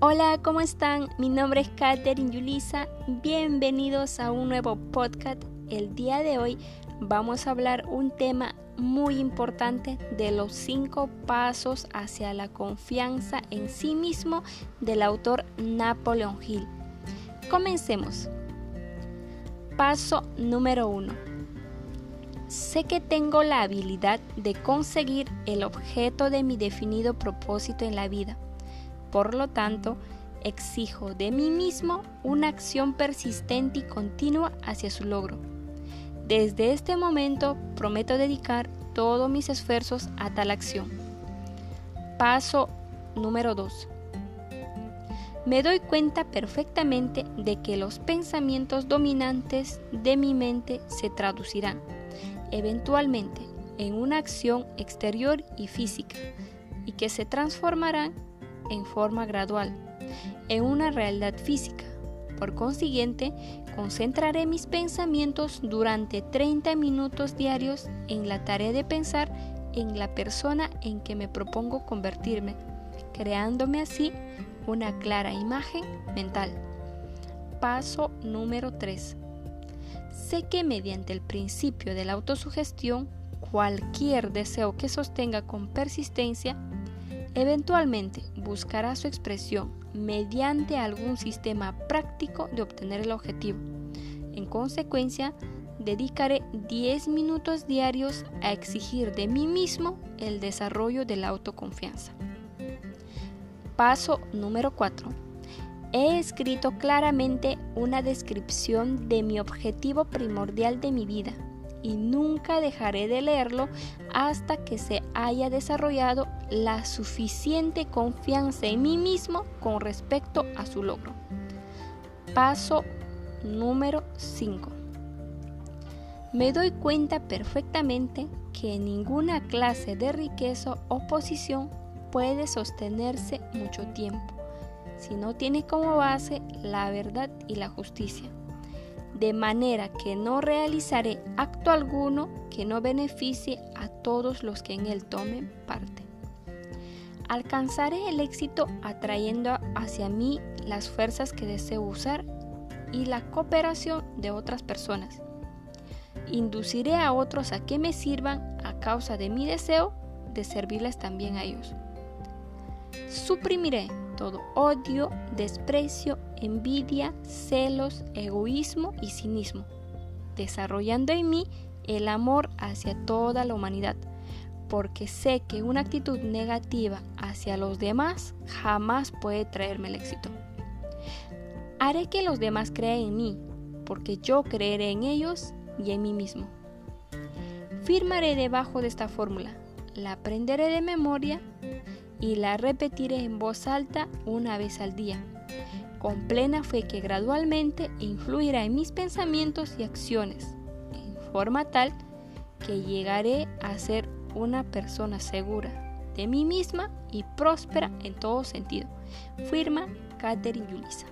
Hola, ¿cómo están? Mi nombre es Katherine Yulisa. Bienvenidos a un nuevo podcast. El día de hoy vamos a hablar un tema muy importante de los cinco pasos hacia la confianza en sí mismo del autor Napoleon Hill. Comencemos. Paso número uno. Sé que tengo la habilidad de conseguir el objeto de mi definido propósito en la vida por lo tanto, exijo de mí mismo una acción persistente y continua hacia su logro. Desde este momento prometo dedicar todos mis esfuerzos a tal acción. Paso número 2. Me doy cuenta perfectamente de que los pensamientos dominantes de mi mente se traducirán eventualmente en una acción exterior y física y que se transformarán en forma gradual en una realidad física. Por consiguiente, concentraré mis pensamientos durante 30 minutos diarios en la tarea de pensar en la persona en que me propongo convertirme, creándome así una clara imagen mental. Paso número 3. Sé que mediante el principio de la autosugestión, cualquier deseo que sostenga con persistencia Eventualmente buscará su expresión mediante algún sistema práctico de obtener el objetivo. En consecuencia, dedicaré 10 minutos diarios a exigir de mí mismo el desarrollo de la autoconfianza. Paso número 4. He escrito claramente una descripción de mi objetivo primordial de mi vida y nunca dejaré de leerlo hasta que se haya desarrollado la suficiente confianza en mí mismo con respecto a su logro. Paso número 5. Me doy cuenta perfectamente que ninguna clase de riqueza o posición puede sostenerse mucho tiempo si no tiene como base la verdad y la justicia de manera que no realizaré acto alguno que no beneficie a todos los que en él tomen parte. Alcanzaré el éxito atrayendo hacia mí las fuerzas que deseo usar y la cooperación de otras personas. Induciré a otros a que me sirvan a causa de mi deseo de servirles también a ellos. Suprimiré todo odio, desprecio, envidia, celos, egoísmo y cinismo, desarrollando en mí el amor hacia toda la humanidad, porque sé que una actitud negativa hacia los demás jamás puede traerme el éxito. Haré que los demás crean en mí, porque yo creeré en ellos y en mí mismo. Firmaré debajo de esta fórmula, la aprenderé de memoria y la repetiré en voz alta una vez al día, con plena fe que gradualmente influirá en mis pensamientos y acciones, en forma tal que llegaré a ser una persona segura de mí misma y próspera en todo sentido. Firma Catherine Yulisa.